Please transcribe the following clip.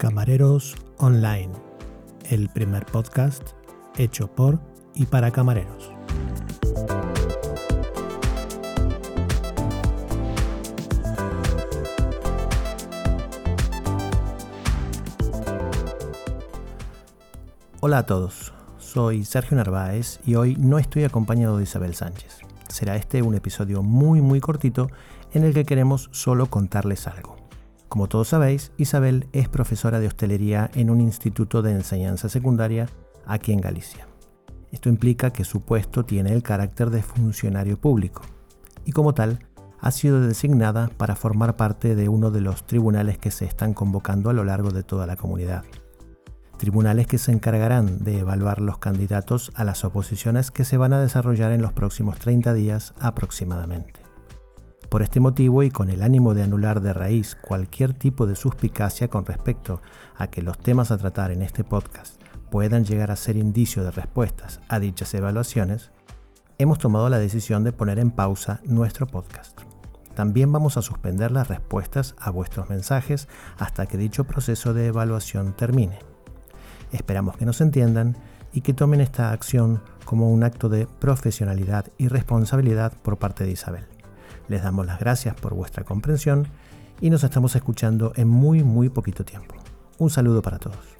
Camareros Online, el primer podcast hecho por y para camareros. Hola a todos, soy Sergio Narváez y hoy no estoy acompañado de Isabel Sánchez. Será este un episodio muy muy cortito en el que queremos solo contarles algo. Como todos sabéis, Isabel es profesora de hostelería en un instituto de enseñanza secundaria aquí en Galicia. Esto implica que su puesto tiene el carácter de funcionario público y como tal ha sido designada para formar parte de uno de los tribunales que se están convocando a lo largo de toda la comunidad. Tribunales que se encargarán de evaluar los candidatos a las oposiciones que se van a desarrollar en los próximos 30 días aproximadamente. Por este motivo y con el ánimo de anular de raíz cualquier tipo de suspicacia con respecto a que los temas a tratar en este podcast puedan llegar a ser indicio de respuestas a dichas evaluaciones, hemos tomado la decisión de poner en pausa nuestro podcast. También vamos a suspender las respuestas a vuestros mensajes hasta que dicho proceso de evaluación termine. Esperamos que nos entiendan y que tomen esta acción como un acto de profesionalidad y responsabilidad por parte de Isabel. Les damos las gracias por vuestra comprensión y nos estamos escuchando en muy muy poquito tiempo. Un saludo para todos.